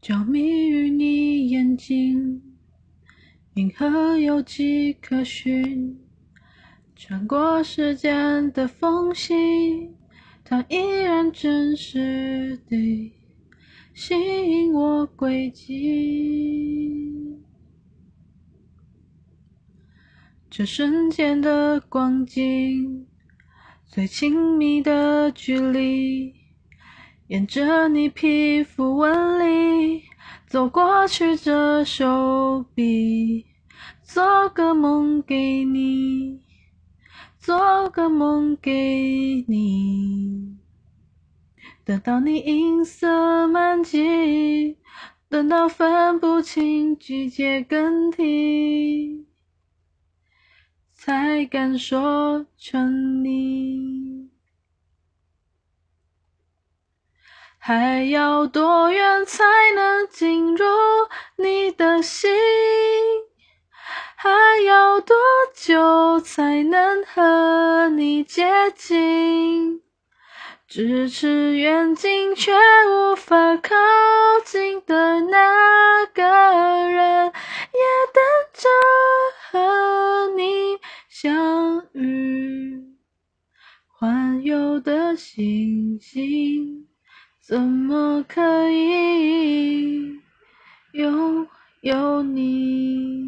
着迷于你眼睛，银河有迹可循，穿过时间的缝隙，它依然真实地吸引我轨迹。这瞬间的光景，最亲密的距离。沿着你皮肤纹理走过去，这手臂，做个梦给你，做个梦给你。等到你银色满际，等到分不清季节更替，才敢说成你。还要多远才能进入你的心？还要多久才能和你接近？咫尺远近却无法靠近的那个人，也等着和你相遇。环游的星星。怎么可以拥有你？